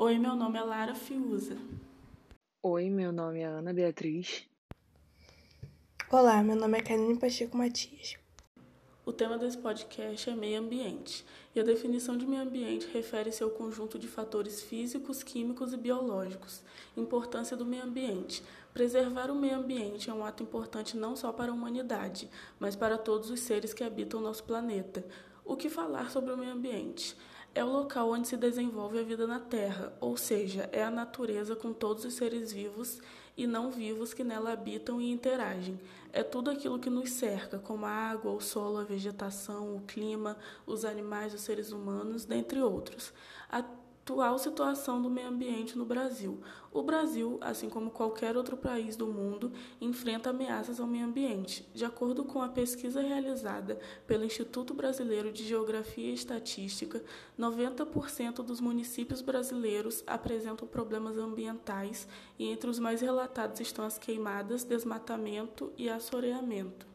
Oi, meu nome é Lara Fiuza. Oi, meu nome é Ana Beatriz. Olá, meu nome é Karine Pacheco Matias. O tema desse podcast é meio ambiente, e a definição de meio ambiente refere-se ao conjunto de fatores físicos, químicos e biológicos. Importância do meio ambiente. Preservar o meio ambiente é um ato importante não só para a humanidade, mas para todos os seres que habitam o nosso planeta. O que falar sobre o meio ambiente? É o local onde se desenvolve a vida na Terra, ou seja, é a natureza com todos os seres vivos e não vivos que nela habitam e interagem. É tudo aquilo que nos cerca, como a água, o solo, a vegetação, o clima, os animais, os seres humanos, dentre outros. A atual situação do meio ambiente no Brasil. O Brasil, assim como qualquer outro país do mundo, enfrenta ameaças ao meio ambiente. De acordo com a pesquisa realizada pelo Instituto Brasileiro de Geografia e Estatística, 90% dos municípios brasileiros apresentam problemas ambientais e entre os mais relatados estão as queimadas, desmatamento e assoreamento.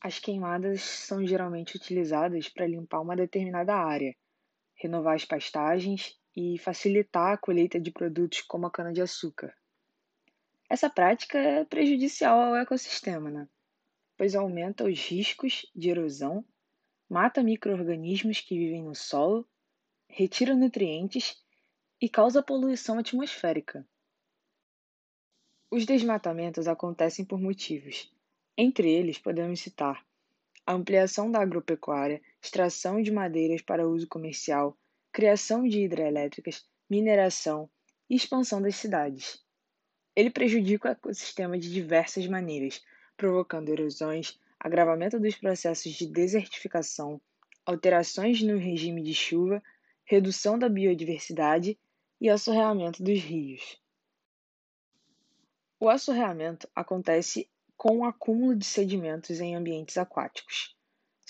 As queimadas são geralmente utilizadas para limpar uma determinada área renovar as pastagens e facilitar a colheita de produtos como a cana-de-açúcar. Essa prática é prejudicial ao ecossistema, né? pois aumenta os riscos de erosão, mata micro-organismos que vivem no solo, retira nutrientes e causa poluição atmosférica. Os desmatamentos acontecem por motivos. Entre eles, podemos citar a ampliação da agropecuária, extração de madeiras para uso comercial, criação de hidrelétricas, mineração e expansão das cidades. Ele prejudica o ecossistema de diversas maneiras, provocando erosões, agravamento dos processos de desertificação, alterações no regime de chuva, redução da biodiversidade e assorreamento dos rios. O assorreamento acontece com o acúmulo de sedimentos em ambientes aquáticos.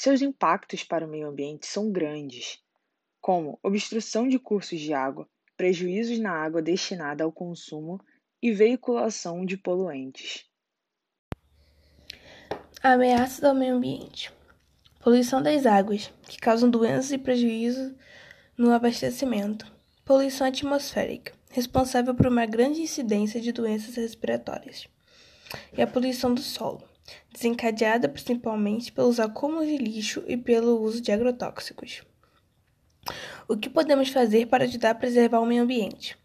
Seus impactos para o meio ambiente são grandes, como obstrução de cursos de água, prejuízos na água destinada ao consumo e veiculação de poluentes. Ameaças ao meio ambiente: poluição das águas, que causam doenças e prejuízos no abastecimento, poluição atmosférica, responsável por uma grande incidência de doenças respiratórias. E a poluição do solo, desencadeada principalmente pelos acúmulos de lixo e pelo uso de agrotóxicos. O que podemos fazer para ajudar a preservar o meio ambiente?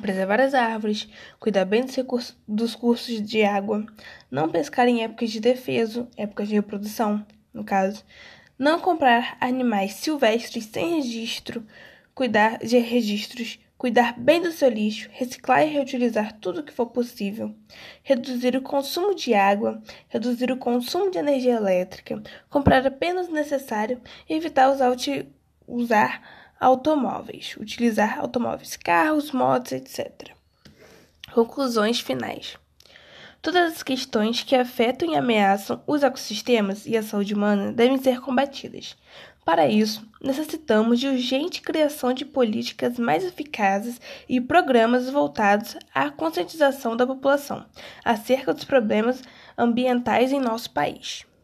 Preservar as árvores, cuidar bem dos, recursos, dos cursos de água, não pescar em épocas de defeso, épocas de reprodução, no caso, não comprar animais silvestres sem registro, cuidar de registros, cuidar bem do seu lixo, reciclar e reutilizar tudo o que for possível, reduzir o consumo de água, reduzir o consumo de energia elétrica, comprar apenas o necessário e evitar usar, usar automóveis, utilizar automóveis, carros, motos, etc. Conclusões finais. Todas as questões que afetam e ameaçam os ecossistemas e a saúde humana devem ser combatidas. Para isso, necessitamos de urgente criação de políticas mais eficazes e programas voltados à conscientização da população acerca dos problemas ambientais em nosso país.